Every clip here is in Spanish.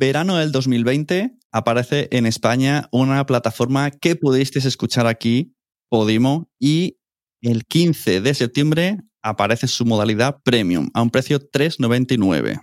Verano del 2020 aparece en España una plataforma que pudisteis escuchar aquí, Podimo, y el 15 de septiembre aparece su modalidad premium a un precio 3,99.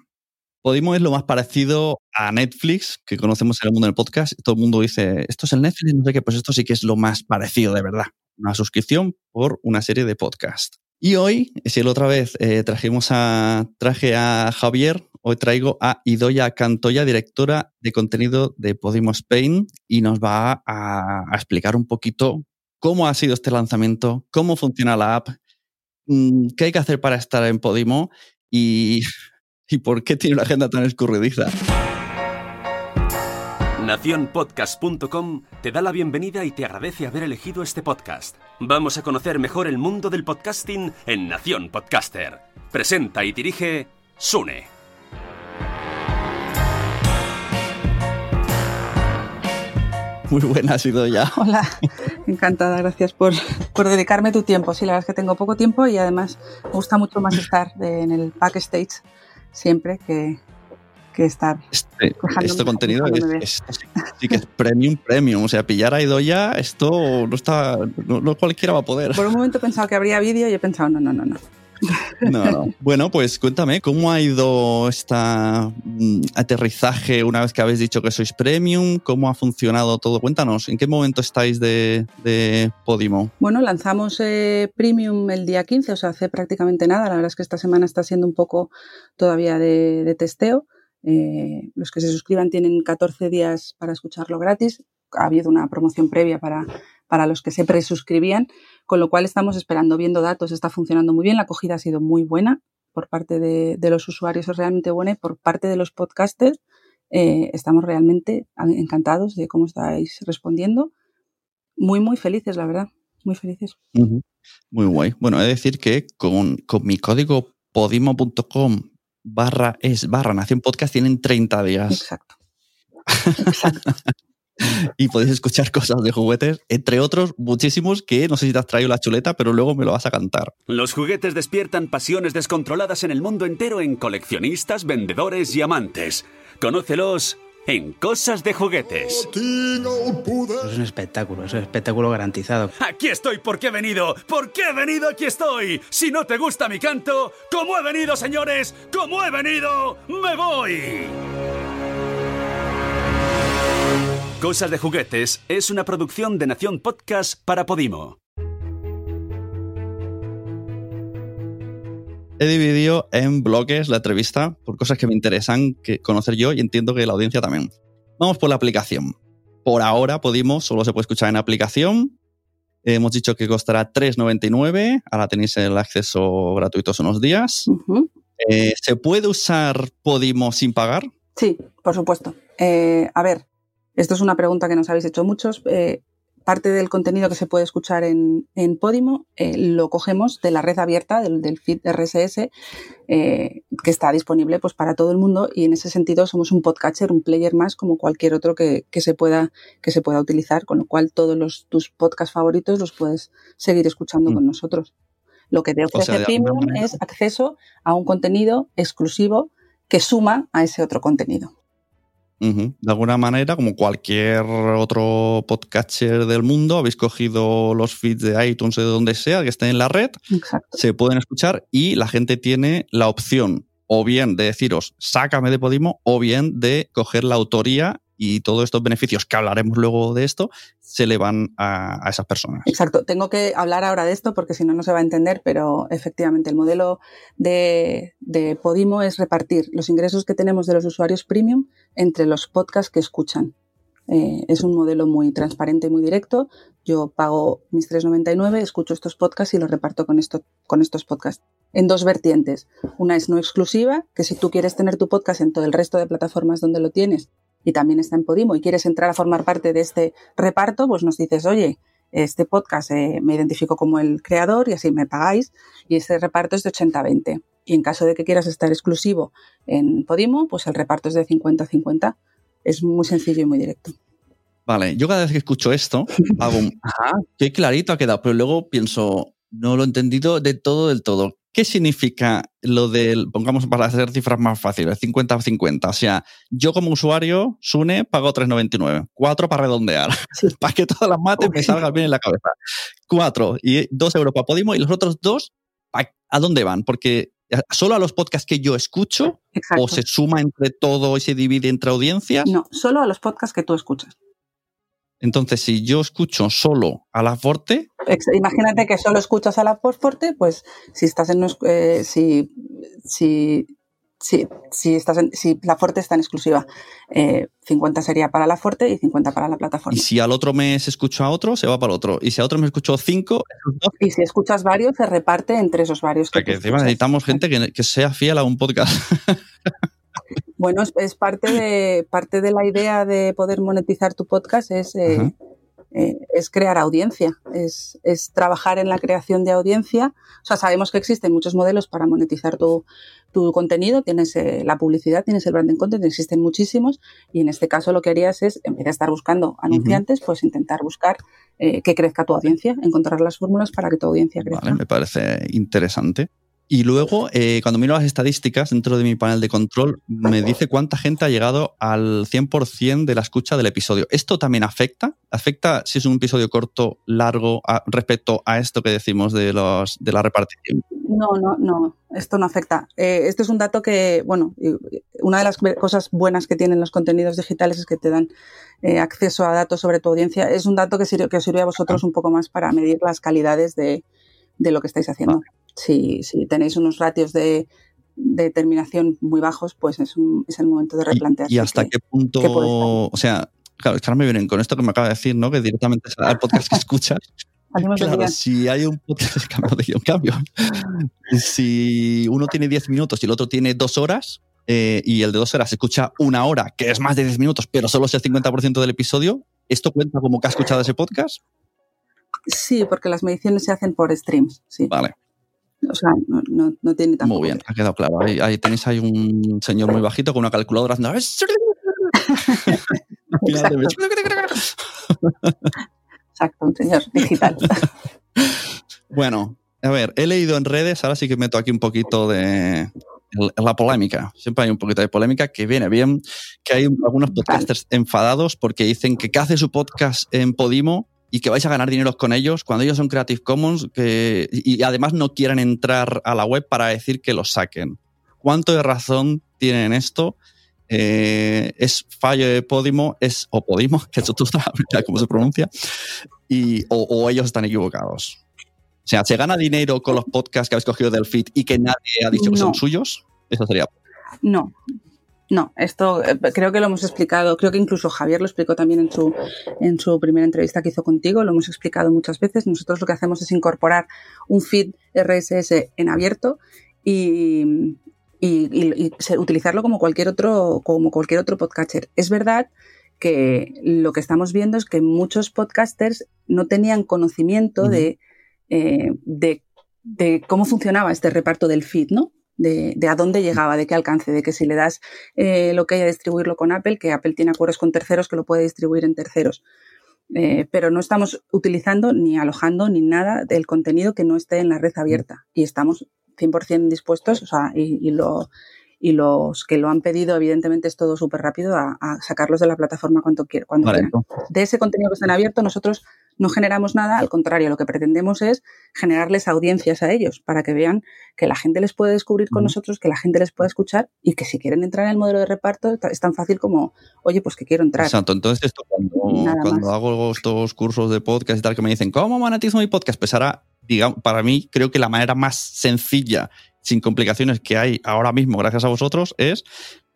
Podimo es lo más parecido a Netflix que conocemos en el mundo del podcast. Todo el mundo dice, esto es el Netflix, no sé qué, pues esto sí que es lo más parecido de verdad. Una suscripción por una serie de podcasts. Y hoy, si la otra vez eh, trajimos a, traje a Javier, hoy traigo a Idoya Cantoya, directora de contenido de Podimo Spain, y nos va a, explicar un poquito cómo ha sido este lanzamiento, cómo funciona la app, mm, qué hay que hacer para estar en Podimo y, y por qué tiene una agenda tan escurridiza. Naciónpodcast.com te da la bienvenida y te agradece haber elegido este podcast. Vamos a conocer mejor el mundo del podcasting en Nación Podcaster. Presenta y dirige Sune. Muy buena ha sido ya. Hola, encantada, gracias por, por, dedicarme tu tiempo. Sí, la verdad es que tengo poco tiempo y además me gusta mucho más estar de, en el backstage siempre que, que estar. Este, este contenido es, es, sí que es premium, premium. O sea, pillar a Idoya, esto no está. No, no, cualquiera va a poder. Por un momento he pensado que habría vídeo y he pensado, no, no, no, no. No, no. Bueno, pues cuéntame, ¿cómo ha ido este aterrizaje una vez que habéis dicho que sois premium? ¿Cómo ha funcionado todo? Cuéntanos, ¿en qué momento estáis de, de Podimo? Bueno, lanzamos eh, premium el día 15, o sea, hace prácticamente nada. La verdad es que esta semana está siendo un poco todavía de, de testeo. Eh, los que se suscriban tienen 14 días para escucharlo gratis. Ha habido una promoción previa para, para los que se presuscribían, con lo cual estamos esperando, viendo datos, está funcionando muy bien, la acogida ha sido muy buena por parte de, de los usuarios, es realmente buena y por parte de los podcasters eh, estamos realmente encantados de cómo estáis respondiendo. Muy, muy felices, la verdad, muy felices. Uh -huh. Muy guay. Bueno, he de decir que con, con mi código podimo.com barra es barra Nación Podcast tienen 30 días. Exacto. Exacto. y podéis escuchar cosas de juguetes, entre otros muchísimos que no sé si te has traído la chuleta, pero luego me lo vas a cantar. Los juguetes despiertan pasiones descontroladas en el mundo entero en coleccionistas, vendedores y amantes. Conócelos en Cosas de Juguetes. Es un espectáculo, es un espectáculo garantizado. Aquí estoy porque he venido, porque he venido, aquí estoy. Si no te gusta mi canto, como he venido, señores, como he venido, me voy. Cosas de Juguetes es una producción de Nación Podcast para Podimo. He dividido en bloques la entrevista por cosas que me interesan que conocer yo y entiendo que la audiencia también. Vamos por la aplicación. Por ahora Podimo solo se puede escuchar en aplicación. Hemos dicho que costará 3,99. Ahora tenéis el acceso gratuito hace unos días. Uh -huh. eh, ¿Se puede usar Podimo sin pagar? Sí, por supuesto. Eh, a ver, esto es una pregunta que nos habéis hecho muchos. Eh, parte del contenido que se puede escuchar en, en Podimo eh, lo cogemos de la red abierta, del, del feed RSS, eh, que está disponible pues, para todo el mundo y en ese sentido somos un podcatcher, un player más como cualquier otro que, que, se, pueda, que se pueda utilizar, con lo cual todos los, tus podcasts favoritos los puedes seguir escuchando mm. con nosotros. Lo que te ofrece o sea, Premium es acceso a un contenido exclusivo que suma a ese otro contenido. Uh -huh. De alguna manera, como cualquier otro podcatcher del mundo, habéis cogido los feeds de iTunes o de donde sea que estén en la red, Exacto. se pueden escuchar y la gente tiene la opción o bien de deciros, sácame de Podimo, o bien de coger la autoría y todos estos beneficios que hablaremos luego de esto se le van a, esas personas. Exacto, tengo que hablar ahora de esto porque si no, no se va a entender, pero efectivamente el modelo de, de, Podimo es repartir los ingresos que tenemos de los usuarios premium entre los podcasts que escuchan. Eh, es un modelo muy transparente y muy directo. Yo pago mis 3,99, escucho estos podcasts y los reparto con, esto, con estos podcasts. En dos vertientes. Una es no exclusiva, que si tú quieres tener tu podcast en todo el resto de plataformas donde lo tienes y también está en Podimo y quieres entrar a formar parte de este reparto, pues nos dices, oye, este podcast eh, me identifico como el creador y así me pagáis y este reparto es de 80-20. Y en caso de que quieras estar exclusivo en Podimo, pues el reparto es de 50-50 es muy sencillo y muy directo. Vale, yo cada vez que escucho esto, hago un, ajá, qué clarito ha quedado, pero luego pienso, no lo he entendido de todo del todo. ¿Qué significa lo del, pongamos para hacer cifras más fáciles, 50-50? O sea, yo como usuario, Sune, pago 3,99. 4 para redondear. para que todas las mates me salgan bien en la cabeza. 4 y 2 euros para Podimo y los otros dos, ¿a dónde van? Porque solo a los podcasts que yo escucho o se suma entre todo y se divide entre audiencias? No, solo a los podcasts que tú escuchas. Entonces, si yo escucho solo a la Forte. Imagínate que solo escuchas a la Forte, pues si estás en. Eh, si, si si, si, estás si la Forte está en exclusiva. 50 eh, sería para la Forte y 50 para la plataforma. Y si al otro mes escucho a otro, se va para el otro. Y si al otro me escucho 5... Y si escuchas varios, se reparte entre esos varios. Que encima necesitamos gente que, sea fiel a un podcast. Bueno, es, parte, de, parte de la idea de poder monetizar tu podcast, es eh, eh, es crear audiencia, es, trabajar en la creación de audiencia. O sea, sabemos que existen muchos modelos para monetizar tu, contenido, tienes eh, la publicidad, tienes el branding content, existen muchísimos y en este caso lo que harías es, en vez de estar buscando anunciantes, pues intentar buscar que crezca tu audiencia, encontrar las fórmulas para que tu audiencia crezca. Vale, me parece interesante. Y luego, eh, cuando miro las estadísticas dentro de mi panel de control, me dice cuánta gente ha llegado al 100% de la escucha del episodio. ¿Esto también afecta? ¿Afecta si es un episodio corto, largo, respecto a esto que decimos de, los, de la repartición? No, no, no, esto no afecta. Eh, este es un dato que, bueno, una de las cosas buenas que tienen los contenidos digitales es que te dan eh, acceso a datos sobre tu audiencia. Es un dato que, sirve, que os sirve a vosotros un poco más para medir las calidades de, lo que estáis haciendo si, si tenéis unos ratios de, terminación muy bajos, pues es, un, es el momento de replantear. ¿Y, hasta qué punto? o sea, claro, es me vienen con esto que me acaba de decir, ¿no? Que directamente es el podcast que escuchas. claro, si hay un podcast, de un cambio. si uno tiene 10 minutos y el otro tiene 2 horas, eh, y el de 2 horas escucha una hora, que es más de 10 minutos, pero solo es el 50% del episodio, ¿esto cuenta como que ha escuchado ese podcast? Sí, porque las mediciones se hacen por streams. Sí. Vale. O sea, no, no, tiene. Muy bien, ha quedado claro. Ahí, tenéis ahí un señor muy bajito con una calculadora haciendo. Exacto, un señor digital. bueno, a ver, he leído en redes, ahora sí que meto aquí un poquito de la polémica. Siempre hay un poquito de polémica que viene bien, que hay algunos podcasters enfadados porque dicen que, que hace su podcast en Podimo y que vais a ganar dinero con ellos cuando ellos son Creative Commons que, y además no quieran entrar a la web para decir que los saquen. ¿Cuánto de razón tienen esto? Eh, ¿Es fallo de Podimo? ¿Es, o Podimo? Que eso tú sabes cómo se pronuncia. Y, o, ellos están equivocados. O sea, ¿se gana dinero con los podcasts que habéis cogido del feed y que nadie ha dicho que son suyos? Eso sería. No, no, esto eh, creo que lo hemos explicado, creo que incluso Javier lo explicó también en su, en su primera entrevista que hizo contigo, lo hemos explicado muchas veces. Nosotros lo que hacemos es incorporar un feed RSS en abierto y, y, utilizarlo como cualquier otro, como cualquier otro podcatcher. Es verdad que lo que estamos viendo es que muchos podcasters no tenían conocimiento de, eh, de, de cómo funcionaba este reparto del feed, ¿no? De, a dónde llegaba, de qué alcance, de que si le das eh, lo que hay a distribuirlo con Apple, que Apple tiene acuerdos con terceros que lo puede distribuir en terceros. Eh, pero no estamos utilizando ni alojando ni nada del contenido que no esté en la red abierta y estamos 100% dispuestos, o sea, y, lo, y los que lo han pedido, evidentemente es todo súper rápido a, sacarlos de la plataforma cuando, quieran. Cuando De ese contenido que está en abierto, nosotros no generamos nada, al contrario, lo que pretendemos es generarles audiencias a ellos para que vean que la gente les puede descubrir con nosotros, que la gente les puede escuchar y que si quieren entrar en el modelo de reparto es tan fácil como, oye, pues que quiero entrar. Exacto, entonces esto cuando, cuando hago estos cursos de podcast y tal que me dicen, ¿cómo monetizo mi podcast? Pues ahora, digamos, para mí creo que la manera más sencilla, sin complicaciones que hay ahora mismo, gracias a vosotros, es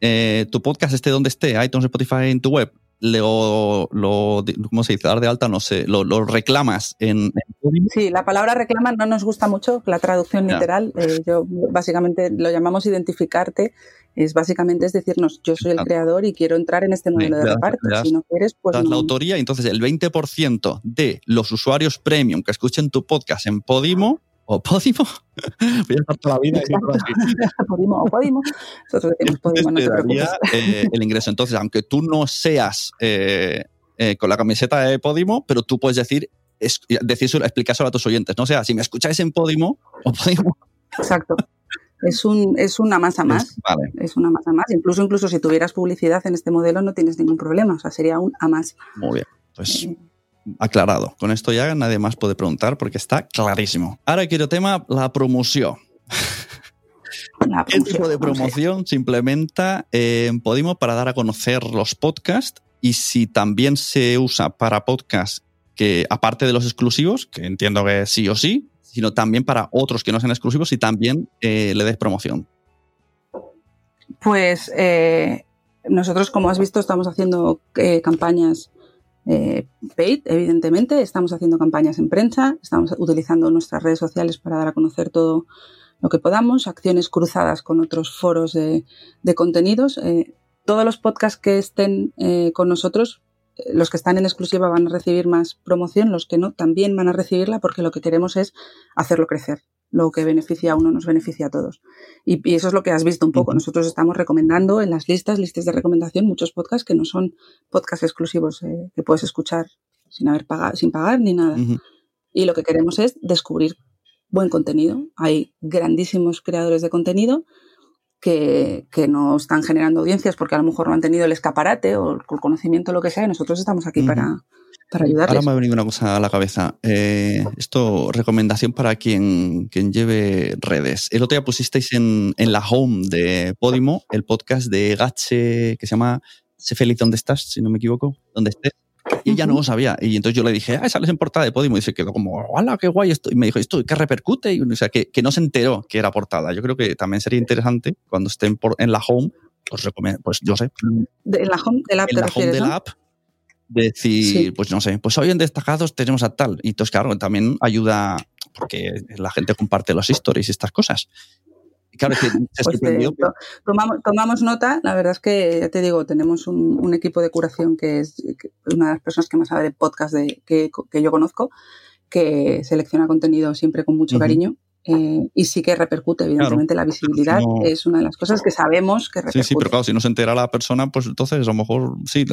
eh, tu podcast esté donde esté, iTunes, Spotify, en tu web, lo, lo, ¿cómo se dice? Dar de alta, no sé, lo, lo reclamas en, Sí, la palabra reclama no nos gusta mucho, la traducción literal. Eh, yo básicamente lo llamamos identificarte. Es básicamente es decirnos, yo soy el creador y quiero entrar en este modelo de reparto. si no quieres, pues. Das la autoría, entonces el 20% de los usuarios premium que escuchen tu podcast en Podimo o Podimo. Voy a estar toda la vida. Podimo o Podimo. Nosotros decimos Podimo, no te preocupes. Eh, el ingreso. Entonces, aunque tú no seas eh, eh, con la camiseta de Podimo, pero tú puedes decir, es, decírselo, explicárselo a tus oyentes. No o sea, si me escucháis en Podimo o Podimo. Exacto. Es, un, es una masa más. Es, vale. es una masa más. Incluso, incluso si tuvieras publicidad en este modelo no tienes ningún problema. O sea, sería un a más. Muy bien. Pues aclarado. Con esto ya nadie más puede preguntar porque está clarísimo. Ahora quiero tema, la promoción. ¿Qué tipo de promoción se implementa en Podimo para dar a conocer los podcasts? Y si también se usa para podcasts que, aparte de los exclusivos, que entiendo que sí o sí, sino también para otros que no sean exclusivos y también eh, le des promoción. Pues eh, nosotros, como has visto, estamos haciendo eh, campañas eh, paid, evidentemente. Estamos haciendo campañas en prensa, estamos utilizando nuestras redes sociales para dar a conocer todo lo que podamos, acciones cruzadas con otros foros de, contenidos. Eh, todos los podcasts que estén eh, con nosotros, los que están en exclusiva van a recibir más promoción, los que no también van a recibirla porque lo que queremos es hacerlo crecer lo que beneficia a uno nos beneficia a todos. Y, eso es lo que has visto un poco. Nosotros estamos recomendando en las listas, listas de recomendación, muchos podcasts que no son podcasts exclusivos eh, que puedes escuchar sin haber pagado, sin pagar ni nada. Y lo que queremos es descubrir buen contenido. Hay grandísimos creadores de contenido que, que, no están generando audiencias porque a lo mejor no han tenido el escaparate o el conocimiento, lo que sea, y nosotros estamos aquí para, para ayudarles. Ahora me ha venido una cosa a la cabeza. Eh, esto, recomendación para quien, quien lleve redes. El otro día pusisteis en, en la home de Podimo el podcast de Gache que se llama Sé feliz donde estás, si no me equivoco, donde estés. Y ella no lo sabía. Y entonces yo le dije, ah, sales en portada de Podimo. Y se quedó como, hola, qué guay esto. Y me dijo, ¿esto qué repercute? Y, o sea, que, que, no se enteró que era portada. Yo creo que también sería interesante cuando estén por, en la home, pues, pues yo sé. De, en la home de la app, en la home de la app decir, pues no sé, pues hoy en destacados tenemos a tal. Y entonces, claro, también ayuda porque la gente comparte los stories y estas cosas. Claro, que se pues tomamos, tomamos, nota, la verdad es que, ya te digo, tenemos un, equipo de curación que es una de las personas que más sabe de podcast de, que, que yo conozco, que selecciona contenido siempre con mucho cariño. Eh, y sí que repercute, evidentemente, la visibilidad. Es una de las cosas que sabemos que repercute. Sí, sí, pero claro, si no se entera la persona, pues entonces a lo mejor sí,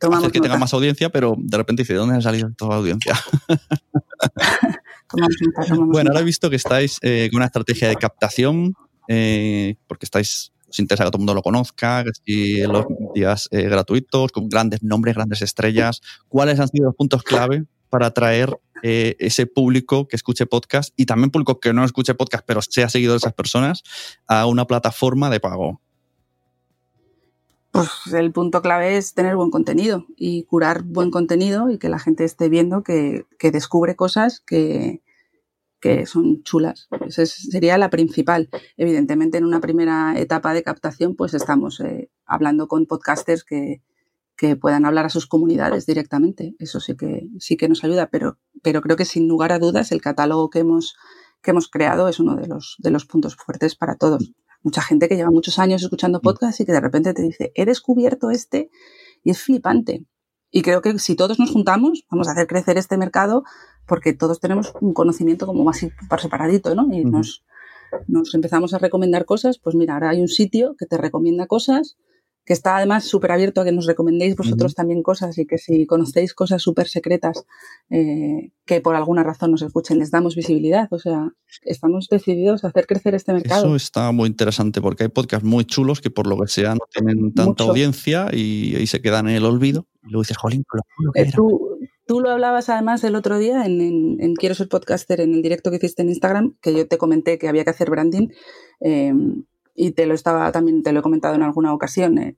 hacer que tenga más audiencia, pero de repente dice, ¿de dónde ha salido toda la audiencia? bueno, ahora he visto que estáis eh, con una estrategia de captación, eh, porque estáis, os interesa que todo el mundo lo conozca, que los días eh, gratuitos, con grandes nombres, grandes estrellas. ¿Cuáles han sido los puntos clave para atraer ese público que escuche podcast y también público que no escuche podcast, pero sea seguido de esas personas a una plataforma de pago? Pues el punto clave es tener buen contenido y curar buen contenido y que la gente esté viendo que, descubre cosas que, son chulas. Esa sería la principal. Evidentemente, en una primera etapa de captación, pues estamos eh, hablando con podcasters que, puedan hablar a sus comunidades directamente. Eso sí que, sí que nos ayuda, pero, pero creo que sin lugar a dudas el catálogo que hemos, que hemos creado es uno de los, de los puntos fuertes para todos mucha gente que lleva muchos años escuchando podcasts y que de repente te dice, he descubierto este y es flipante. Y creo que si todos nos juntamos, vamos a hacer crecer este mercado porque todos tenemos un conocimiento como más separadito, ¿no? Y nos, nos empezamos a recomendar cosas, pues mira, ahora hay un sitio que te recomienda cosas que está además súper abierto a que nos recomendéis vosotros también cosas y que si conocéis cosas súper secretas eh, que por alguna razón nos escuchen, les damos visibilidad. O sea, estamos decididos a hacer crecer este mercado. Eso está muy interesante porque hay podcasts muy chulos que por lo que sea no tienen tanta audiencia y, ahí se quedan en el olvido. Y luego dices, jolín, lo eh, tú, tú lo hablabas además el otro día en, Quiero ser podcaster, en el directo que hiciste en Instagram, que yo te comenté que había que hacer branding eh, y te lo estaba también, te lo he comentado en alguna ocasión. Eh,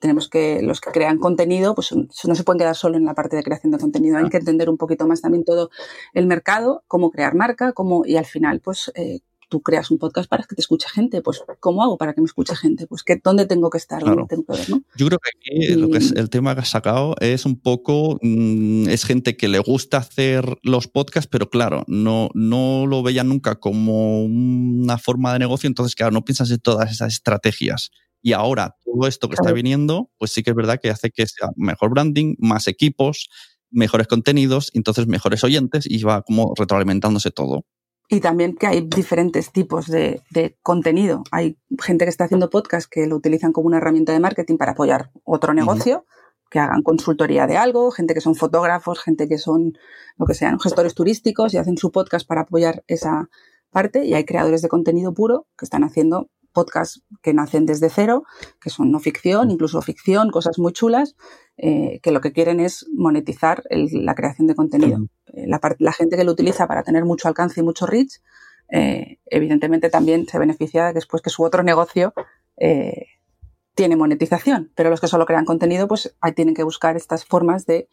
tenemos que, los que crean contenido, pues no se pueden quedar solo en la parte de creación de contenido, hay que entender un poquito más también todo el mercado, cómo crear marca, cómo, y al final, pues, eh, tú creas un podcast para que te escuche gente, pues, ¿cómo hago para que me escuche gente? Pues, ¿qué, ¿dónde tengo que estar? ¿Dónde tengo que ver, ¿no? Yo creo que aquí lo que es el tema que has sacado es un poco, mm, es gente que le gusta hacer los podcasts, pero claro, no, no lo veían nunca como una forma de negocio, entonces, claro, no piensas en todas esas estrategias y ahora todo esto que está viniendo, pues sí que es verdad que hace que sea mejor branding, más equipos, mejores contenidos, entonces mejores oyentes y va como retroalimentándose todo. Y también que hay diferentes tipos de, contenido. Hay gente que está haciendo podcast que lo utilizan como una herramienta de marketing para apoyar otro negocio, que hagan consultoría de algo, gente que son fotógrafos, gente que son lo que sean, gestores turísticos y hacen su podcast para apoyar esa parte. Y hay creadores de contenido puro que están haciendo podcasts que nacen desde cero, que son no ficción, mm. incluso ficción, cosas muy chulas, eh, que lo que quieren es monetizar la creación de contenido. Eh, la, gente que lo utiliza para tener mucho alcance y mucho reach, eh, evidentemente también se beneficia después que su otro negocio tiene monetización, pero los que solo crean contenido, pues ahí tienen que buscar estas formas de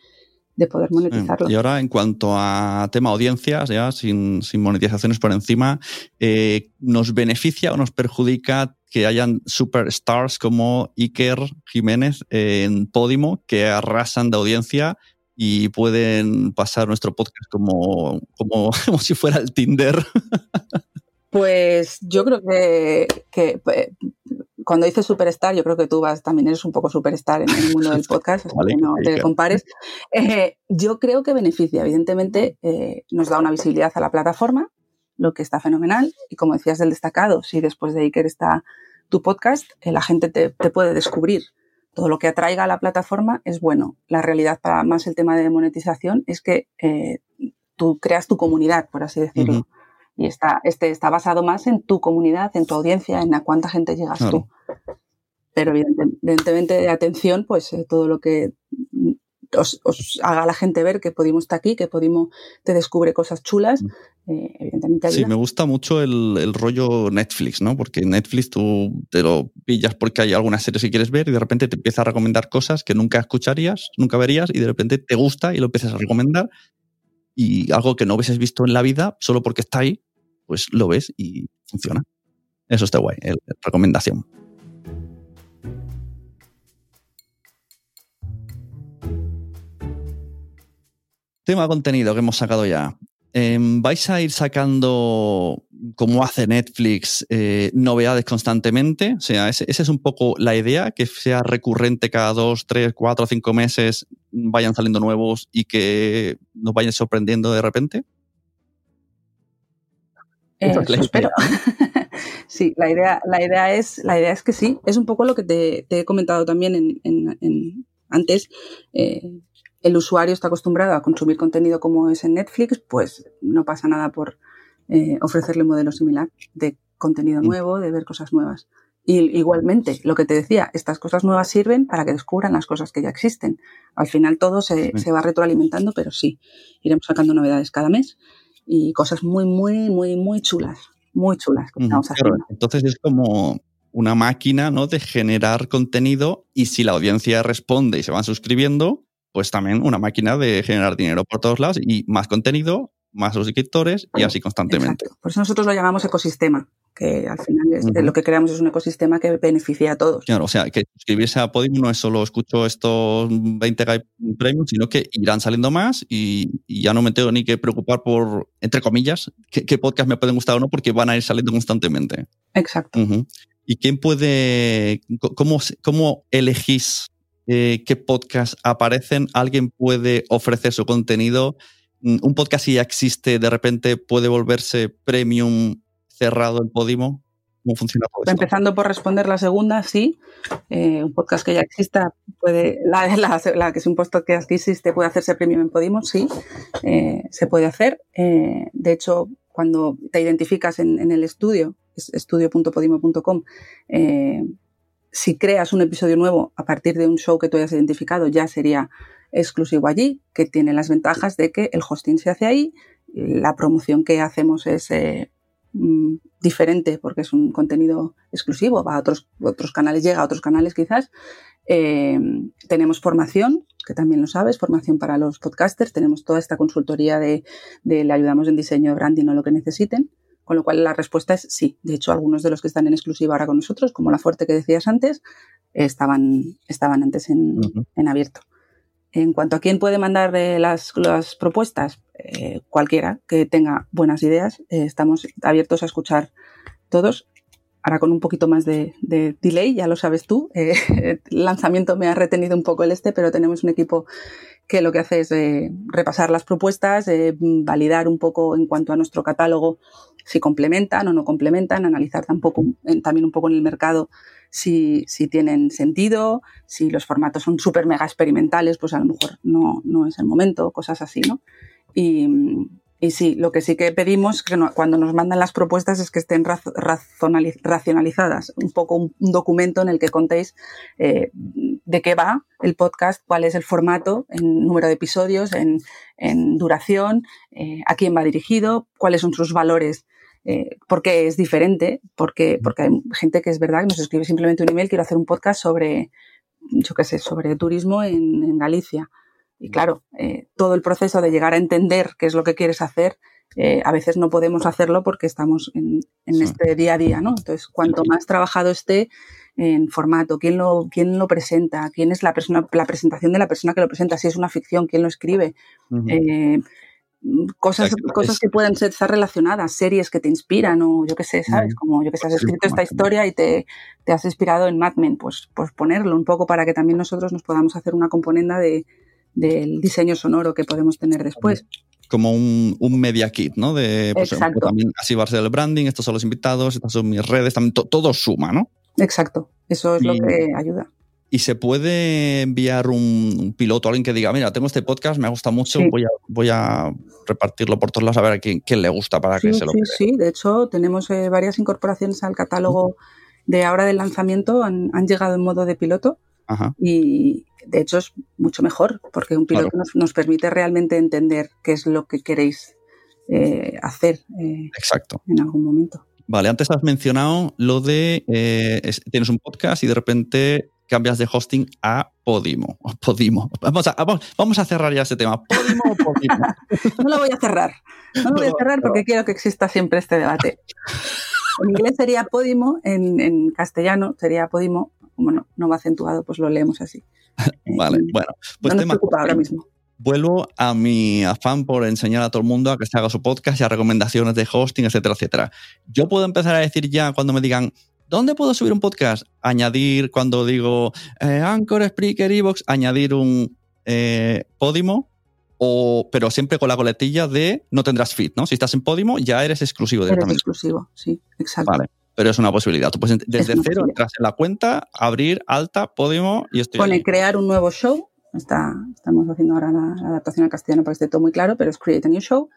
de poder monetizarlo. Y ahora, en cuanto a tema audiencias, ya sin, monetizaciones por encima, eh, ¿nos beneficia o nos perjudica que hayan superstars como Iker Jiménez en Podimo que arrasan de audiencia y pueden pasar nuestro podcast como, como, como si fuera el Tinder? Pues yo creo que, que eh, cuando dices superstar, yo creo que tú vas, también eres un poco superstar en el mundo del podcast, que no te compares. Eh, yo creo que beneficia, evidentemente, eh, nos da una visibilidad a la plataforma, lo que está fenomenal. Y como decías del destacado, si después de Iker está tu podcast, eh, la gente te, puede descubrir. Todo lo que atraiga a la plataforma es bueno. La realidad para más el tema de monetización es que tú creas tu comunidad, por así decirlo. Y está, este está basado más en tu comunidad, en tu audiencia, en a cuánta gente llegas tú. Pero evidentemente, de atención, pues eh, todo lo que os, haga la gente ver que Podimo está aquí, que Podimo te descubre cosas chulas, mm. eh, evidentemente Sí, me gusta mucho el, rollo Netflix, ¿no? Porque Netflix tú te lo pillas porque hay alguna serie que quieres ver y de repente te empieza a recomendar cosas que nunca escucharías, nunca verías y de repente te gusta y lo empiezas a recomendar y algo que no hubieses visto en la vida solo porque está ahí, pues lo ves y funciona. Eso está guay, el, recomendación. Tema contenido que hemos sacado ya. Em, ¿Vais a ir sacando, como hace Netflix, eh, novedades constantemente? O sea, esa es un poco la idea, que sea recurrente cada dos, tres, cuatro, cinco meses, vayan saliendo nuevos y que nos vayan sorprendiendo de repente. Eh, espero. sí, la idea, la, idea es, la idea es que sí. Es un poco lo que te, he comentado también en, antes. Eh, el usuario está acostumbrado a consumir contenido como es en Netflix, pues no pasa nada por eh, ofrecerle un modelo similar de contenido mm. nuevo, de ver cosas nuevas. Y igualmente, lo que te decía, estas cosas nuevas sirven para que descubran las cosas que ya existen. Al final todo se, se va retroalimentando, pero sí, iremos sacando novedades cada mes y cosas muy, muy, muy, muy chulas, muy chulas que estamos haciendo. entonces es como una máquina ¿no? de generar contenido y si la audiencia responde y se van suscribiendo, pues también una máquina de generar dinero por todos lados y más contenido, más suscriptores y así constantemente. Por eso nosotros lo llamamos ecosistema, que al final es, lo que creamos es un ecosistema que beneficia a todos. Claro, o sea, que suscribirse a Podium no es solo escucho estos 20 premium, sino que irán saliendo más y, ya no me tengo ni que preocupar por, entre comillas, qué, podcast me pueden gustar o no, porque van a ir saliendo constantemente. Exacto. ¿Y quién puede, cómo, cómo elegís eh, qué podcast aparecen? ¿Alguien puede ofrecer su contenido? Mm, ¿Un podcast que ya existe de repente puede volverse premium cerrado el Podimo? ¿Cómo funciona todo Empezando por responder la segunda, sí. Eh, un podcast que ya exista puede, la, que es un podcast que existe puede hacerse premium en Podimo, sí, eh, se puede hacer. Eh, de hecho, cuando te identificas en, el estudio, estudio.podimo.com, si creas un episodio nuevo a partir de un show que tú hayas identificado, ya sería exclusivo allí, que tiene las ventajas de que el hosting se hace ahí, la promoción que hacemos es mm, diferente porque es un contenido exclusivo, va a otros, otros canales, llega a otros canales quizás. Eh, tenemos formación, que también lo sabes, formación para los podcasters, tenemos toda esta consultoría de, de le ayudamos en diseño de branding o lo que necesiten. Con lo cual la respuesta es sí. De hecho, algunos de los que están en exclusiva ahora con nosotros, como la fuerte que decías antes, estaban, estaban antes en, en abierto. En cuanto a quién puede mandar eh, las, las, propuestas, eh, cualquiera que tenga buenas ideas, eh, estamos abiertos a escuchar todos. Ahora con un poquito más de, de delay, ya lo sabes tú. el lanzamiento me ha retenido un poco el este, pero tenemos un equipo que lo que hace es repasar las propuestas, validar un poco en cuanto a nuestro catálogo si complementan o no complementan, analizar tampoco, también un poco en el mercado si, si tienen sentido, si los formatos son súper mega experimentales, pues a lo mejor no, no es el momento, cosas así, ¿no? Y, sí, lo que sí que pedimos que cuando nos mandan las propuestas es que estén racionalizadas, un poco un, documento en el que contéis eh, de qué va el podcast, cuál es el formato, en número de episodios, en, duración, eh, a quién va dirigido, cuáles son sus valores eh, porque es diferente, porque, porque hay gente que es verdad que nos escribe simplemente un email, quiero hacer un podcast sobre, yo qué sé, sobre turismo en Galicia. Y claro, eh, todo el proceso de llegar a entender qué es lo que quieres hacer, eh, a veces no podemos hacerlo porque estamos en, en sí. este día a día, ¿no? Entonces, cuanto más trabajado esté en formato, quién lo, quién lo presenta, quién es la persona, la presentación de la persona que lo presenta, si es una ficción, quién lo escribe, uh -huh cosas, cosas que pueden ser, estar relacionadas, series que te inspiran o yo qué sé, ¿sabes? Como yo que sé, has escrito esta historia y te, te, has inspirado en Mad Men, pues, pues ponerlo un poco para que también nosotros nos podamos hacer una componenda de, del diseño sonoro que podemos tener después. Como un, un media kit, ¿no? De, pues, Exacto. también así va a ser el branding, estos son los invitados, estas son mis redes, también to, todo suma, ¿no? Exacto, eso es y, lo que ayuda. ¿Y se puede enviar un, un, piloto a alguien que diga, mira, tengo este podcast, me gusta mucho, sí. voy, a, voy a repartirlo por todos lados a ver a quién, quién le gusta para sí, que se lo Sí, sí, de hecho tenemos eh, varias incorporaciones al catálogo de ahora del lanzamiento, han, han llegado en modo de piloto Ajá. y de hecho es mucho mejor porque un piloto claro. nos, nos, permite realmente entender qué es lo que queréis eh, hacer eh, Exacto. en algún momento. Vale, antes has mencionado lo de eh, es, tienes un podcast y de repente cambias de hosting a Podimo. Podimo. Vamos a, vamos, vamos a cerrar ya ese tema. ¿Podimo o Podimo? no lo voy a cerrar. No lo voy a cerrar porque quiero que exista siempre este debate. En inglés sería Podimo, en, en castellano sería Podimo. Bueno, no va acentuado, pues lo leemos así. vale, bueno. Pues no nos preocupa ahora mismo. Vuelvo a mi afán por enseñar a todo el mundo a que se haga su podcast y a recomendaciones de hosting, etcétera, etcétera. Yo puedo empezar a decir ya cuando me digan, ¿Dónde puedo subir un podcast? Añadir, cuando digo eh, Anchor, Spreaker, Evox, añadir un eh, Podimo, o, pero siempre con la coletilla de no tendrás feed, ¿no? Si estás en Podimo, ya eres exclusivo directamente. Eres exclusivo, sí, exacto. Vale, pero es una posibilidad. Tú puedes desde cero entras en la cuenta, abrir alta, Podimo y estoy. Pone crear un nuevo show. Está, estamos haciendo ahora la, la, adaptación al castellano para que esté todo muy claro, pero es create a new show.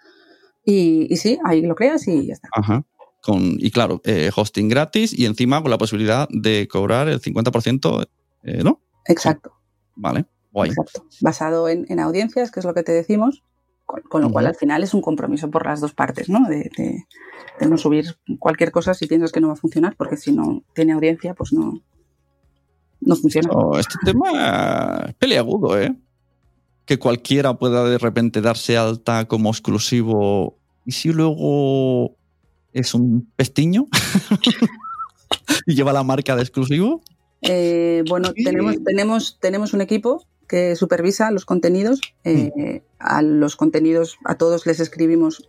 Y, y sí, ahí lo creas y ya está. Ajá. Con, y claro, eh, hosting gratis y encima con la posibilidad de cobrar el 50%, eh, ¿no? Exacto. Vale, guay. Exacto. Basado en, en, audiencias, que es lo que te decimos, con, con lo uh -huh. cual al final es un compromiso por las dos partes, ¿no? De, de, de, no subir cualquier cosa si piensas que no va a funcionar, porque si no tiene audiencia, pues no, no funciona. Oh, este tema es peleagudo, ¿eh? Que cualquiera pueda de repente darse alta como exclusivo y si luego es un pestiño y lleva la marca de exclusivo. Eh, bueno, tenemos, tenemos, tenemos un equipo que supervisa los contenidos. Eh, mm. A los contenidos, a todos les escribimos,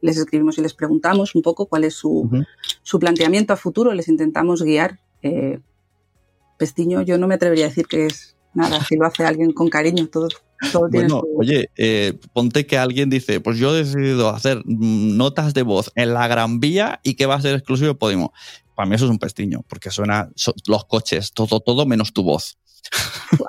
les escribimos y les preguntamos un poco cuál es su, uh -huh. su planteamiento a futuro, les intentamos guiar. Eh, Pestiño, yo no me atrevería a decir que es nada, si lo hace alguien con cariño, todo, todo bueno, su... oye, eh, ponte que alguien dice, pues yo he decidido hacer notas de voz en la Gran Vía y que va a ser exclusivo de Podimo. Para mí eso es un pestiño, porque suena so, los coches, todo, todo menos tu voz.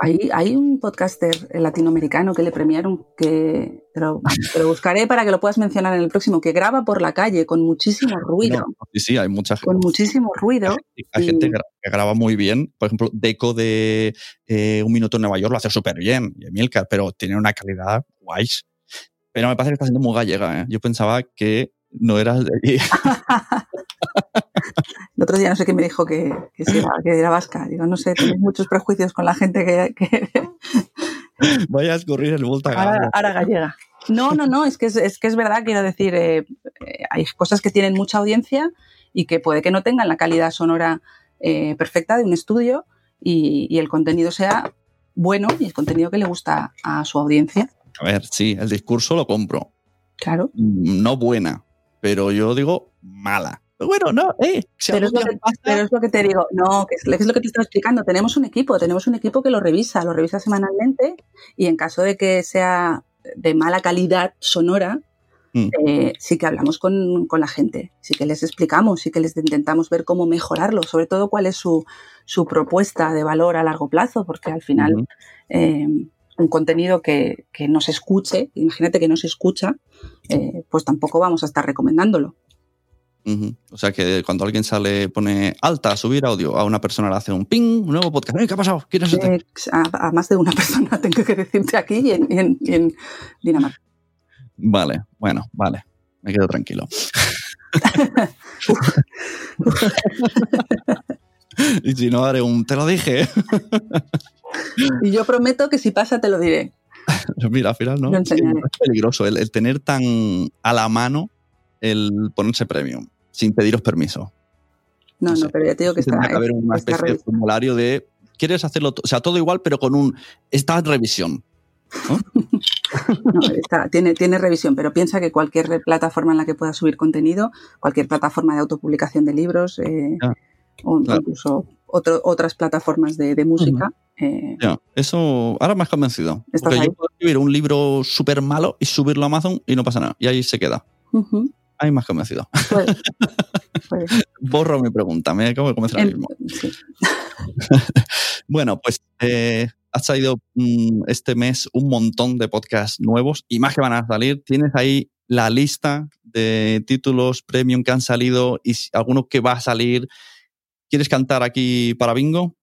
Hay, hay un podcaster latinoamericano que le premiaron, que te lo, te lo buscaré para que lo puedas mencionar en el próximo, que graba por la calle con muchísimo ruido. No, sí, sí, hay mucha gente. Con muchísimo ruido. Hay, hay y- gente que gra- que graba muy bien. Por ejemplo, Deco de eh, Un Minuto en Nueva York lo hace súper bien, y Emilcar, pero tiene una calidad guays. Pero me parece que está siendo muy gallega. ¿eh? Yo pensaba que no eras de allí. El otro día no sé qué me dijo que, que, sí era, que era vasca. Digo, no sé, tenéis muchos prejuicios con la gente que, que Vaya a escurrir el bulto ahora, ahora gallega. No, no, no, es que es, es que es verdad, quiero decir, eh, eh, hay cosas que tienen mucha audiencia y que puede que no tengan la calidad sonora eh, perfecta de un estudio y, y el contenido sea bueno y el contenido que le gusta a su audiencia. A ver, sí, el discurso lo compro. Claro. No buena, pero yo digo mala. Bueno, no, eh. Pero es, lo que, pasa- pero es lo que te digo, no, que es, es lo que te estaba explicando. Tenemos un equipo, tenemos un equipo que lo revisa, lo revisa semanalmente y en caso de que sea de mala calidad sonora, Mm. eh, sí que hablamos con, con la gente, sí que les explicamos, sí que les intentamos ver cómo mejorarlo, sobre todo cuál es su, su propuesta de valor a largo plazo, porque al final eh, un contenido que, que no se escuche, imagínate que no se escucha, eh, pues tampoco vamos a estar recomendándolo. O sea que cuando alguien sale, pone alta, subir audio, a una persona le hace un ping, un nuevo podcast. "Ey, ¿Qué ha pasado? ¿Quién es este? A, a más de una persona tengo que decirte aquí y en, y en- y en Dinamarca. Vale, bueno, vale. Me quedo tranquilo. y si no, haré un te lo dije. Y yo prometo que si pasa te lo diré. Mira, al final, ¿no? Es peligroso el, el tener tan a la mano el ponerse premium sin pediros permiso. No, No pero ya te digo que está, Tendría que haber una está especie de formulario de quieres hacerlo, o sea, todo igual, pero con un está en revisión. No, está- tiene, tiene revisión, pero piensa que cualquier plataforma en la que puedas subir contenido, cualquier plataforma de autopublicación de libros, eh, o claro. incluso otro- otras plataformas de, de música, eh, Ya, eso ahora me has convencido. Porque ahí. yo puedo escribir un libro súper malo y subirlo a Amazon y no pasa nada. Y ahí se queda. Ahí me has convencido. puede- puede. Borro mi pregunta, me acabo de convencer ahora mismo. sí. Bueno, pues eh, has salido mm, este mes un montón de podcasts nuevos y más que van a salir. Tienes ahí la lista de títulos premium que han salido y alguno que va a salir. ¿Quieres cantar aquí para bingo?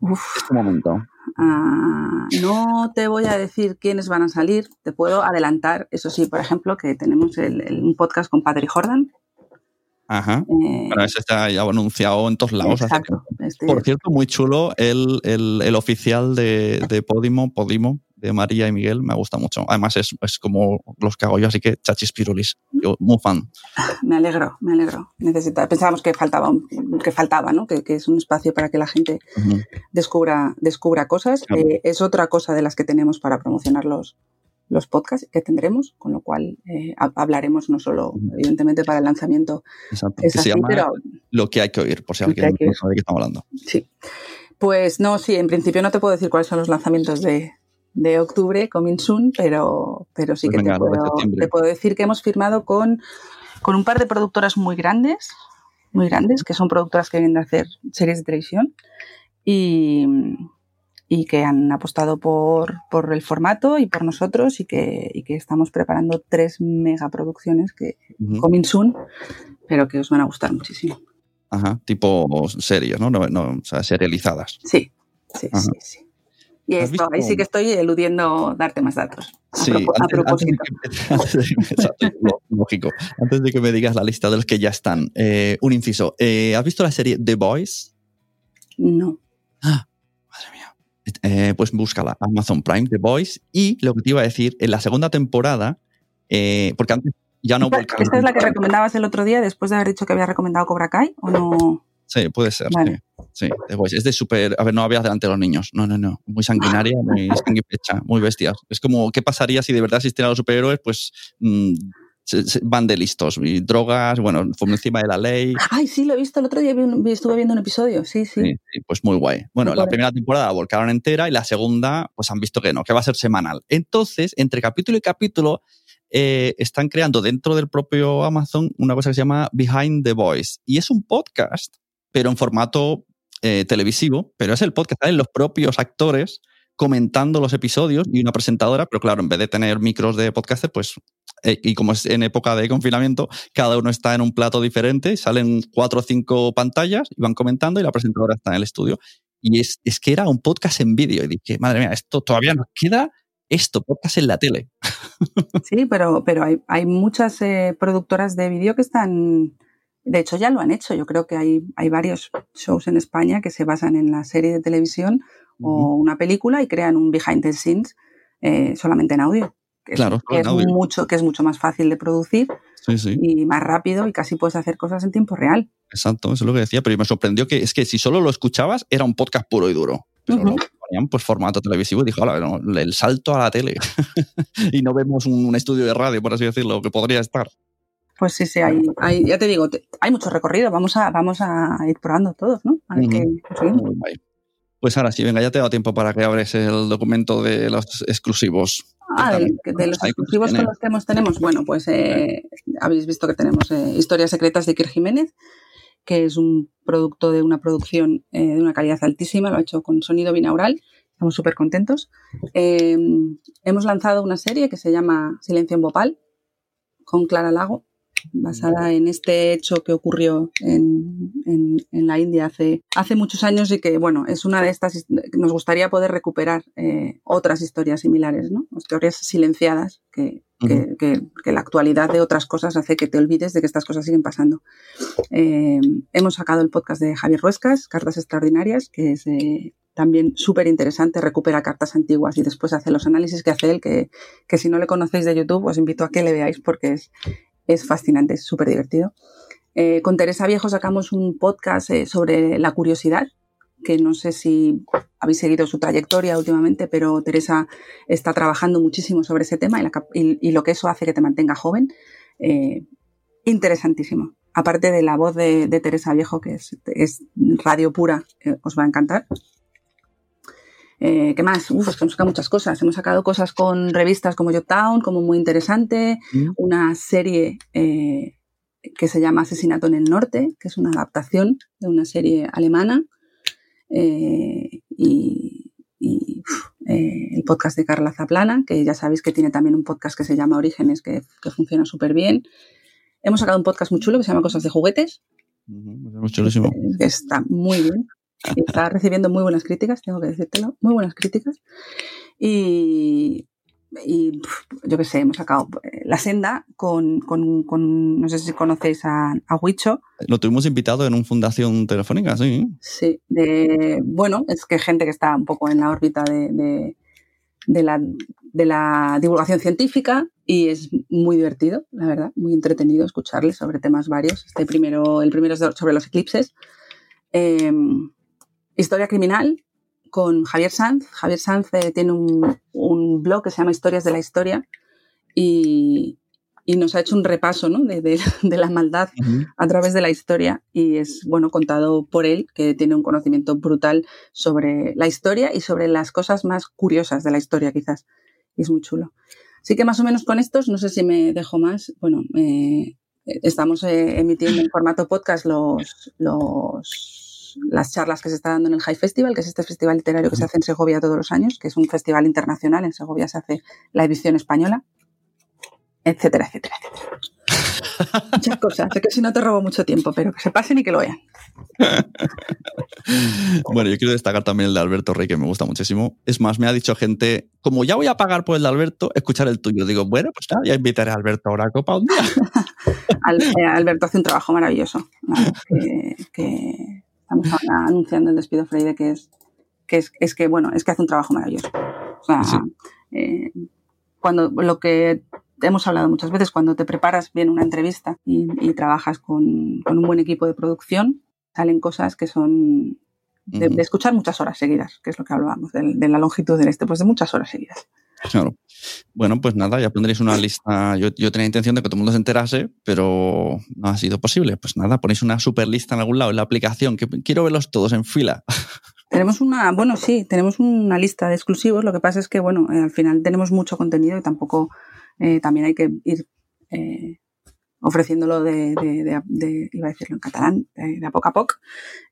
Uf. Este momento. Ah, no te voy a decir quiénes van a salir, te puedo adelantar, eso sí, por ejemplo, que tenemos el- el- un podcast con Padre Jordan. Ajá. eh, Bueno, ese está ya anunciado en todos lados. hace exacto. Este- Por cierto, muy chulo el, el- el oficial de, de Podimo, Podimo, de María y Miguel, me gusta mucho. Además, es, es como los que hago yo, así que chachis pirulis. Yo, muy fan. me alegro, me alegro. Necesita, pensábamos que faltaba, que faltaba, ¿no? Que, que es un espacio para que la gente descubra, descubra cosas. Claro. Eh, es otra cosa de las que tenemos para promocionar los, los podcasts que tendremos, con lo cual eh, ha- hablaremos no solo, evidentemente, para el lanzamiento, Exacto. es que así, se llama pero Lo que hay que oír, por si alguien no sabe de qué estamos hablando. Sí. Pues no, sí, en principio no te puedo decir cuáles son los lanzamientos de, de octubre, coming soon, pero, pero sí Pues que venga, te, puedo, te puedo decir que hemos firmado con, con un par de productoras muy grandes, muy grandes, que son productoras que vienen a hacer series de televisión y, y que han apostado por, por el formato y por nosotros y que, y que estamos preparando tres megaproducciones que coming soon, pero que os van a gustar muchísimo. Ajá, tipo series, ¿no? No, no, o sea, serializadas. Sí, sí, Ajá. sí, sí. Y ¿Has esto, ahí sí que estoy eludiendo darte más datos. A, Sí, antes, antes de propósito. que, antes de que- exacto, lo- lógico. Antes de que me digas la lista de los que ya están, eh, un inciso. Eh, ¿Has visto la serie The Boys? No. Madre mía. Eh, pues búscala, Amazon Prime, The Boys. Y lo que te iba a decir, en la segunda temporada, porque antes ya no ¿Esta, esta es la que recomendabas el otro día después de haber dicho que había recomendado Cobra Kai o no? Sí, puede ser. Vale. Sí, sí. Es de súper. A ver, no había delante de los niños. No, no, no. Muy sanguinaria, muy sanguipecha, muy bestias. Es como, ¿qué pasaría si de verdad existieran los superhéroes? Pues mm, se- se- van de listos. Y drogas, bueno, por encima de la ley. Ay, sí, lo he visto el otro día, vi estuve viendo un episodio, sí, sí. Sí, sí, pues muy guay. Bueno, la primera temporada la volcaron entera y la segunda, pues han visto que no, que va a ser semanal. Entonces, entre capítulo y capítulo, eh, están creando dentro del propio Amazon una cosa que se llama Behind the Voice. Y es un podcast, pero en formato eh, televisivo, pero es el podcast, salen los propios actores comentando los episodios y una presentadora, pero claro, en vez de tener micros de podcaster, pues, eh, y como es en época de confinamiento, cada uno está en un plato diferente, salen cuatro o cinco pantallas y van comentando y la presentadora está en el estudio. Y es, es que era un podcast en vídeo. Y dije, madre mía, esto todavía nos queda esto, podcast en la tele. Sí, pero, pero hay, hay muchas eh, productoras de vídeo que están, de hecho ya lo han hecho. Yo creo que hay, hay varios shows en España que se basan en la serie de televisión o una película y crean un behind the scenes eh, solamente en audio. Que es- Claro, que en es, audio. mucho, que es mucho más fácil de producir Sí, sí. y más rápido y casi puedes hacer cosas en tiempo real. Exacto, eso es lo que decía, pero me sorprendió que es que si solo lo escuchabas era un podcast puro y duro. Pero lo ponían pues formato televisivo y dijo, "Hola, no, el salto a la tele. y no vemos un, un estudio de radio, por así decirlo, que podría estar. Pues sí, sí, hay, hay- ya te digo, te- hay mucho recorrido. Vamos a, vamos a ir probando todos, ¿no? A ver qué conseguimos. Pues ahora sí, venga, ya te he dado tiempo para que abres el documento de los exclusivos. Ah, de, los exclusivos con los que hemos, tenemos, bueno, pues eh, habéis visto que tenemos eh, Historias Secretas de Iker Jiménez, que es un producto de una producción eh, de una calidad altísima, lo ha hecho con sonido binaural, estamos súper contentos. Eh, hemos lanzado una serie que se llama Silencio en Bhopal, con Clara Lago, basada en este hecho que ocurrió en, en- en la India hace, hace muchos años y que, bueno, es una de estas, nos gustaría poder recuperar eh, otras historias similares, ¿no? Historias silenciadas que, que- que- que la actualidad de otras cosas hace que te olvides de que estas cosas siguen pasando. Eh, hemos sacado el podcast de Javier Ruescas, Cartas Extraordinarias, que es eh, también súper interesante, recupera cartas antiguas y después hace los análisis que hace él, que, que si no le conocéis de YouTube os invito a que le veáis porque es, es fascinante, es súper divertido. Eh, con Teresa Viejo sacamos un podcast eh, sobre la curiosidad, que no sé si habéis seguido su trayectoria últimamente, pero Teresa está trabajando muchísimo sobre ese tema y, lo que eso hace que te mantenga joven. Eh, interesantísimo. Aparte de la voz de, Teresa Viejo, que es, radio pura, os va a encantar. Eh, ¿Qué más? Uf, es que hemos sacado muchas cosas. Hemos sacado cosas con revistas como Town, como muy interesante. Mm. Una serie eh, que se llama Asesinato en el Norte, que es una adaptación de una serie alemana. Eh, y y, uf, el podcast de Carla Zaplana, que ya sabéis que tiene también un podcast que se llama Orígenes, que, que funciona súper bien. Hemos sacado un podcast muy chulo que se llama Cosas de Juguetes, Ujú, es chulísimo. que está muy bien. Está recibiendo muy buenas críticas, tengo que decírtelo, muy buenas críticas. Y, yo qué sé, hemos sacado eh, La Senda con, con- con- no sé si conocéis a, a Huicho, Lo tuvimos invitado en un fundación telefónica, sí. Sí, de, bueno, es que gente que está un poco en la órbita de, de, de la, de la divulgación científica y es muy divertido, la verdad, muy entretenido escucharles sobre temas varios. Este primero, el primero es sobre los eclipses. Eh, historia criminal con Javier Sanz. Javier Sanz eh, tiene un, un blog que se llama Historias de la Historia y, y nos ha hecho un repaso ¿no? de, de- de la maldad a través de la historia y es bueno contado por él que tiene un conocimiento brutal sobre la historia y sobre las cosas más curiosas de la historia quizás y es muy chulo así que más o menos con estos no sé si me dejo más bueno eh, estamos eh, emitiendo en formato podcast los los las charlas que se está dando en el High Festival, que es este festival literario que se hace en Segovia todos los años, que es un festival internacional. En Segovia se hace la edición española, etcétera, etcétera, etcétera. Muchas cosas. Sé que si no te robo mucho tiempo, pero que se pasen y que lo vean. Bueno, yo quiero destacar también el de Alberto Rey, que me gusta muchísimo. Es más, me ha dicho gente, como ya voy a pagar por el de Alberto, escuchar el tuyo. Digo, bueno, pues nada, ya invitaré a Alberto a una copa un día. Eh, Alberto hace un trabajo maravilloso. Que estamos ahora anunciando el despido Freire, que es que es, es que bueno, es que hace un trabajo maravilloso. O sea, Sí. eh, cuando lo que hemos hablado muchas veces, cuando te preparas bien una entrevista y, y trabajas con, con un buen equipo de producción, salen cosas que son de escuchar muchas horas seguidas, que es lo que hablábamos, de, de la longitud del este, pues de muchas horas seguidas. Claro. Bueno, pues nada, ya pondréis una lista. Yo, yo tenía intención de que todo el mundo se enterase, pero no ha sido posible. Pues nada, ponéis una super lista en algún lado en la aplicación, que quiero verlos todos en fila. Tenemos una, bueno, sí, tenemos una lista de exclusivos. Lo que pasa es que, bueno, eh, al final tenemos mucho contenido y tampoco eh, también hay que ir eh, ofreciéndolo de, de, de, iba a decirlo en catalán, de, a poco a poco.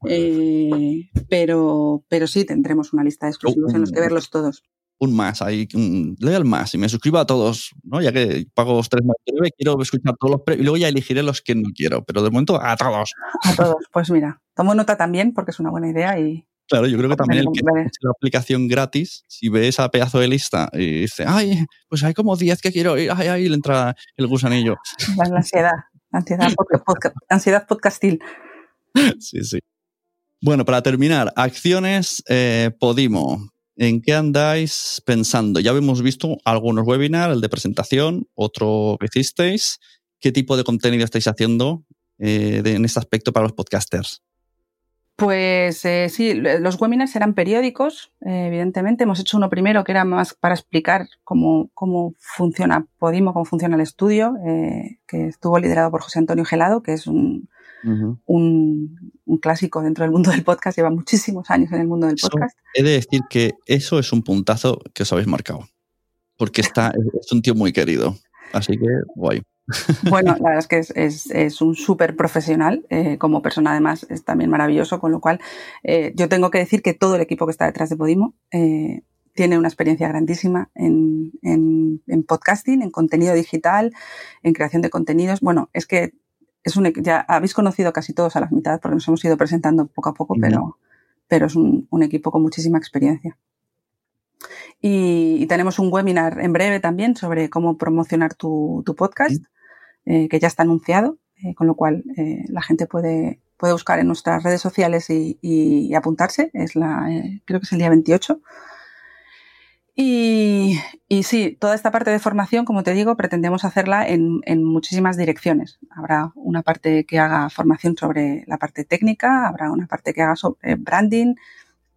Eh, pero, pero sí, tendremos una lista de exclusivos en los que verlos todos. Un más, ahí, le doy al más y me suscribo a todos, ¿no? Ya que pago los 3,99, quiero escuchar todos los y luego ya elegiré los que no quiero, pero de momento a todos. A todos, pues mira, tomo nota también porque es una buena idea y, Claro, yo creo que también el que la aplicación gratis, si ve esa pedazo de lista y dice, ay, pues hay como 10 que quiero ir, ay, ay, le entra el gusanillo. La, ansiedad, ansiedad, podcast, ansiedad podcastil. Sí, sí. Bueno, para terminar, acciones eh, Podimo. ¿En qué andáis pensando? Ya hemos visto algunos webinars, el de presentación, otro que hicisteis. ¿Qué tipo de contenido estáis haciendo eh, en este aspecto para los podcasters? Pues eh, sí, los webinars eran periódicos, eh, evidentemente. Hemos hecho uno primero que era más para explicar cómo, cómo funciona Podimo, cómo funciona el estudio, que estuvo liderado por José Antonio Gelado, que es un, un, un, clásico dentro del mundo del podcast, lleva muchísimos años en el mundo del podcast. He de decir que eso es un puntazo que os habéis marcado, porque está, es un tío muy querido. Así que guay. Bueno, la verdad es que es, es, un súper profesional, eh, como persona además es también maravilloso, con lo cual eh, yo tengo que decir que todo el equipo que está detrás de Podimo eh, tiene una experiencia grandísima en, en, en, podcasting, en contenido digital, en creación de contenidos. Bueno, es que es un, ya habéis conocido casi todos a la mitad porque nos hemos ido presentando poco a poco, pero, pero es un, un equipo con muchísima experiencia. Y, tenemos un webinar en breve también sobre cómo promocionar tu, tu podcast. Eh, que ya está anunciado, eh, con lo cual eh, la gente puede, puede buscar en nuestras redes sociales y, y, apuntarse. Es la, creo que es el día 28. Y, y, sí, toda esta parte de formación, como te digo, pretendemos hacerla en, en, muchísimas direcciones. Habrá una parte que haga formación sobre la parte técnica, habrá una parte que haga sobre branding,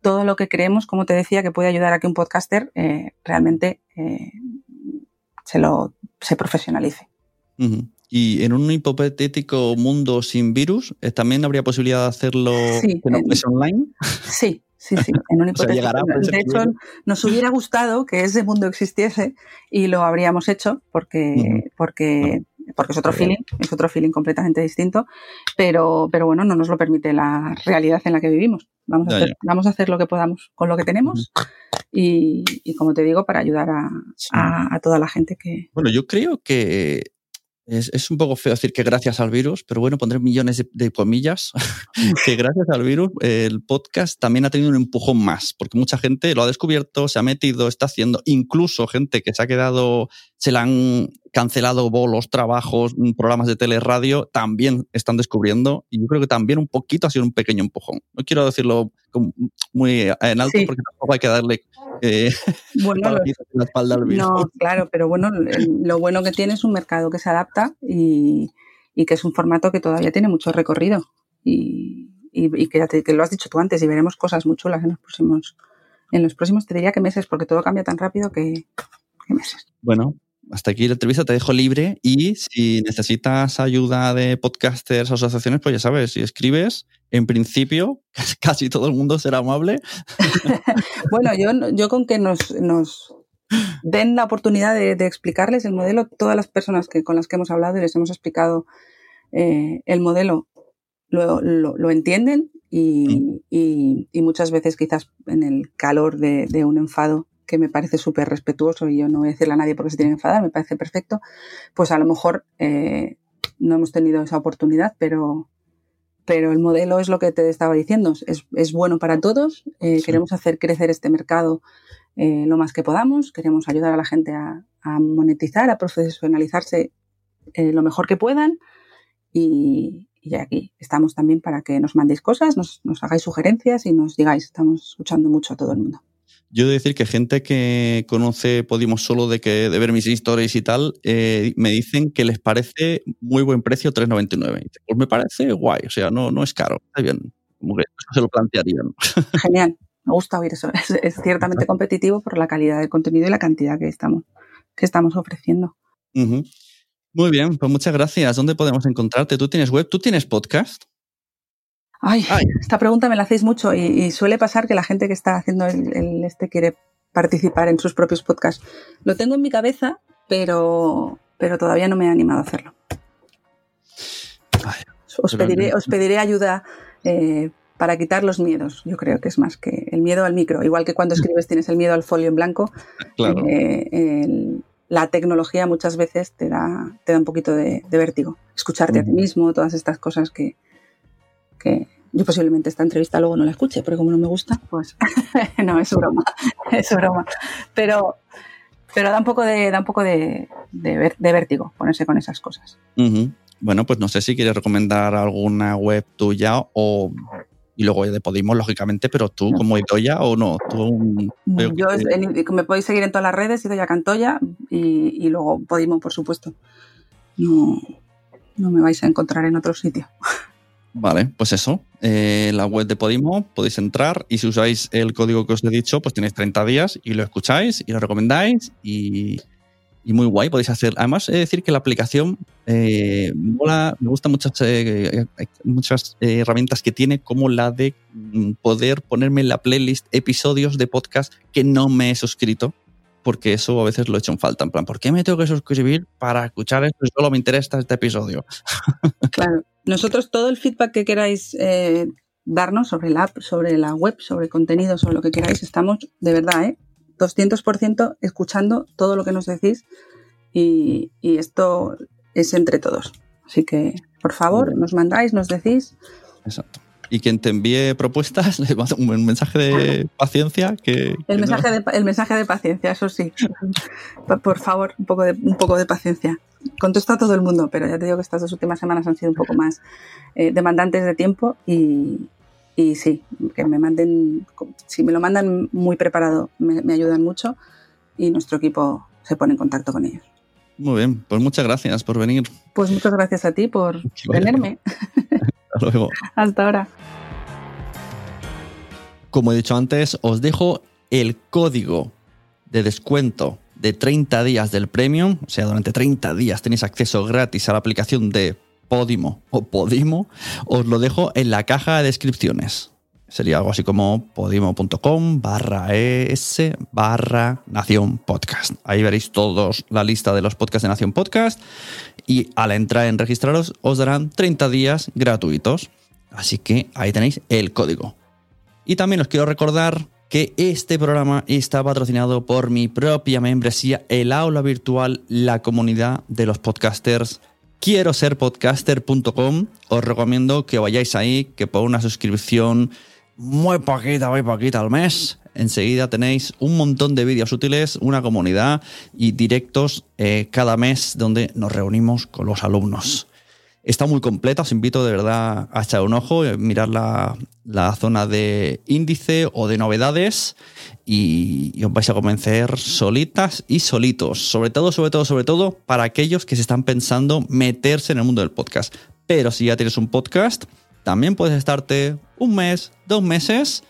todo lo que creemos, como te decía, que puede ayudar a que un podcaster eh, realmente eh, se, lo, se profesionalice. Uh y en un hipotético mundo sin virus, ¿también habría posibilidad de hacerlo sí, que no online? Sí, sí, sí. En un hipotético, de hecho, nos hubiera gustado que ese mundo existiese y lo habríamos hecho porque, porque, porque es otro feeling, es otro feeling completamente distinto, pero, pero bueno, no nos lo permite la realidad en la que vivimos. Vamos, a hacer, vamos a hacer lo que podamos con lo que tenemos y, y como te digo, para ayudar a, a, a toda la gente que... Bueno, yo creo que es, es, un poco feo decir que gracias al virus, pero bueno, pondré millones de, de comillas, que gracias al virus el podcast también ha tenido un empujón más, porque mucha gente lo ha descubierto, se ha metido, está haciendo, incluso gente que se ha quedado, se le han cancelado bolos, trabajos, mm, programas de teleradio, también están descubriendo, y yo creo que también un poquito ha sido un pequeño empujón. No quiero decirlo muy en alto, sí. porque tampoco hay que darle eh, bueno, la espalda al virus. No, claro, pero bueno, lo bueno que tiene es un mercado que se adapta y, y que es un formato que todavía tiene mucho recorrido. Y, y, y que, ya te, que, lo has dicho tú antes, y veremos cosas muy chulas en los próximos, en los próximos, te diría que meses, porque todo cambia tan rápido que, que meses. Bueno, hasta aquí la entrevista, te dejo libre y si necesitas ayuda de podcasters o asociaciones, pues ya sabes, si escribes, en principio casi todo el mundo será amable. bueno, yo, yo con que nos, nos den la oportunidad de, de, explicarles el modelo, todas las personas que, con las que hemos hablado y les hemos explicado eh, el modelo lo, lo, lo entienden y, mm. y, y, muchas veces quizás en el calor de, de un enfado que me parece súper respetuoso y yo no voy a decirle a nadie porque se tiene que enfadar, me parece perfecto, pues a lo mejor eh, no hemos tenido esa oportunidad, pero, pero el modelo es lo que te estaba diciendo, es, es bueno para todos, eh, sí. queremos hacer crecer este mercado eh, lo más que podamos, queremos ayudar a la gente a, a monetizar, a profesionalizarse lo mejor que puedan y, y, aquí estamos también para que nos mandéis cosas, nos, nos hagáis sugerencias y nos digáis, estamos escuchando mucho a todo el mundo. Yo he de decir que gente que conoce Podimo solo de, que, de ver mis historias y tal, eh, me dicen que les parece muy buen precio 3,99. Pues me parece guay, o sea, no, no es caro, está bien. Como que eso se lo plantearían. Genial, me gusta oír eso. Es, es, ciertamente competitivo por la calidad del contenido y la cantidad que estamos, que estamos ofreciendo. Uh -huh. Muy bien, pues muchas gracias. ¿Dónde podemos encontrarte? ¿Tú tienes web? ¿Tú tienes podcast? Ay, Ay, esta pregunta me la hacéis mucho y, y, suele pasar que la gente que está haciendo el, el, este quiere participar en sus propios podcasts. Lo tengo en mi cabeza, pero, pero todavía no me he animado a hacerlo. Os pediré, os pediré ayuda eh, para quitar los miedos. Yo creo que es más que el miedo al micro. Igual que cuando escribes tienes el miedo al folio en blanco, Claro. eh, el- la tecnología muchas veces te da, te da un poquito de, de vértigo. Escucharte a ti mismo, todas estas cosas que, que yo posiblemente esta entrevista luego no la escuche, pero como no me gusta, pues no, es broma, es broma. Pero, pero da un poco de, da un poco de, de ver- de vértigo ponerse con esas cosas. Bueno, pues no sé si quieres recomendar alguna web tuya o. Y luego de Podimo, lógicamente, pero tú como Idoya o no. Tú, Yo en- me podéis seguir en todas las redes, Idoya Cantoya y, y luego Podimo, por supuesto. No, no me vais a encontrar en otro sitio. Vale, pues eso. eh, la web de Podimo podéis entrar y si usáis el código que os he dicho, pues tenéis 30 días y lo escucháis y lo recomendáis y, muy guay. Podéis hacer. Además, he de decir que la aplicación eh, mola, me gustan muchas, eh, muchas herramientas que tiene, como la de mm, poder ponerme en la playlist episodios de podcast que no me he suscrito. Porque eso a veces lo he hecho en falta. En plan, ¿por qué me tengo que suscribir para escuchar esto solo me interesa este episodio? Claro. Nosotros todo el feedback que queráis eh, darnos sobre la app, sobre la web, sobre contenido, sobre lo que queráis, estamos de verdad, ¿eh? 200% escuchando todo lo que nos decís y, y esto es entre todos. Así que, por favor, nos mandáis, nos decís. Exacto. Y quien te envíe propuestas, un mensaje de paciencia que... que El no- mensaje, de, el mensaje de paciencia, eso sí. Por favor, un poco, de, un poco de paciencia. Contesta a todo el mundo, pero ya te digo que estas dos últimas semanas han sido un poco más eh, demandantes de tiempo y, y sí, que me manden, si me lo mandan muy preparado, me, me ayudan mucho y nuestro equipo se pone en contacto con ellos. Muy bien, pues muchas gracias por venir. Pues muchas gracias a ti por Que tenerme. Hasta luego. Hasta ahora. Como he dicho antes, os dejo el código de descuento de 30 días del Premium. O sea, durante 30 días tenéis acceso gratis a la aplicación de Podimo o Podimo. Os lo dejo en la caja de descripciones. Sería algo así como podimo.com barra es barra Nación Podcast. Ahí veréis todos la lista de los podcasts de Nación Podcast y al entrar en registraros os darán 30 días gratuitos. Así que ahí tenéis el código. Y también os quiero recordar que este programa está patrocinado por mi propia membresía, el aula virtual, la comunidad de los podcasters. Quiero ser podcaster.com. Os recomiendo que vayáis ahí, que por una suscripción muy poquita, muy poquita al mes, enseguida tenéis un montón de vídeos útiles, una comunidad y directos eh, cada mes donde nos reunimos con los alumnos. Está muy completa, os invito de verdad a echar un ojo, eh, mirar la, la zona de índice o de novedades y, y os vais a convencer solitas y solitos. Sobre todo, sobre todo, sobre todo para aquellos que se están pensando meterse en el mundo del podcast. Pero si ya tienes un podcast, también puedes estarte un mes, dos meses,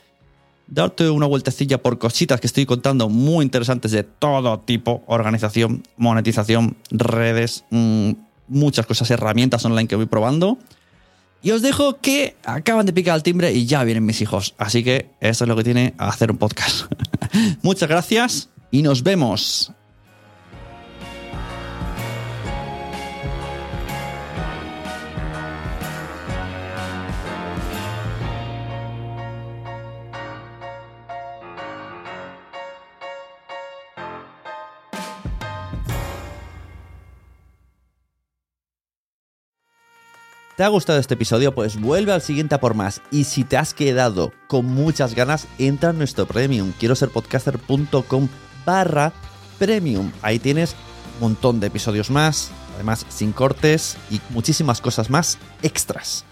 darte una vueltecilla por cositas que estoy contando muy interesantes de todo tipo, organización, monetización, redes, mmm, muchas cosas, herramientas online que voy probando. Y os dejo que acaban de picar el timbre y ya vienen mis hijos. Así que eso es lo que tiene hacer un podcast. Muchas gracias y nos vemos. ¿Te ha gustado este episodio? Pues vuelve al siguiente a por más. Y si te has quedado con muchas ganas, entra en nuestro premium. Quiero ser podcaster.com barra premium. Ahí tienes un montón de episodios más, además sin cortes y muchísimas cosas más extras.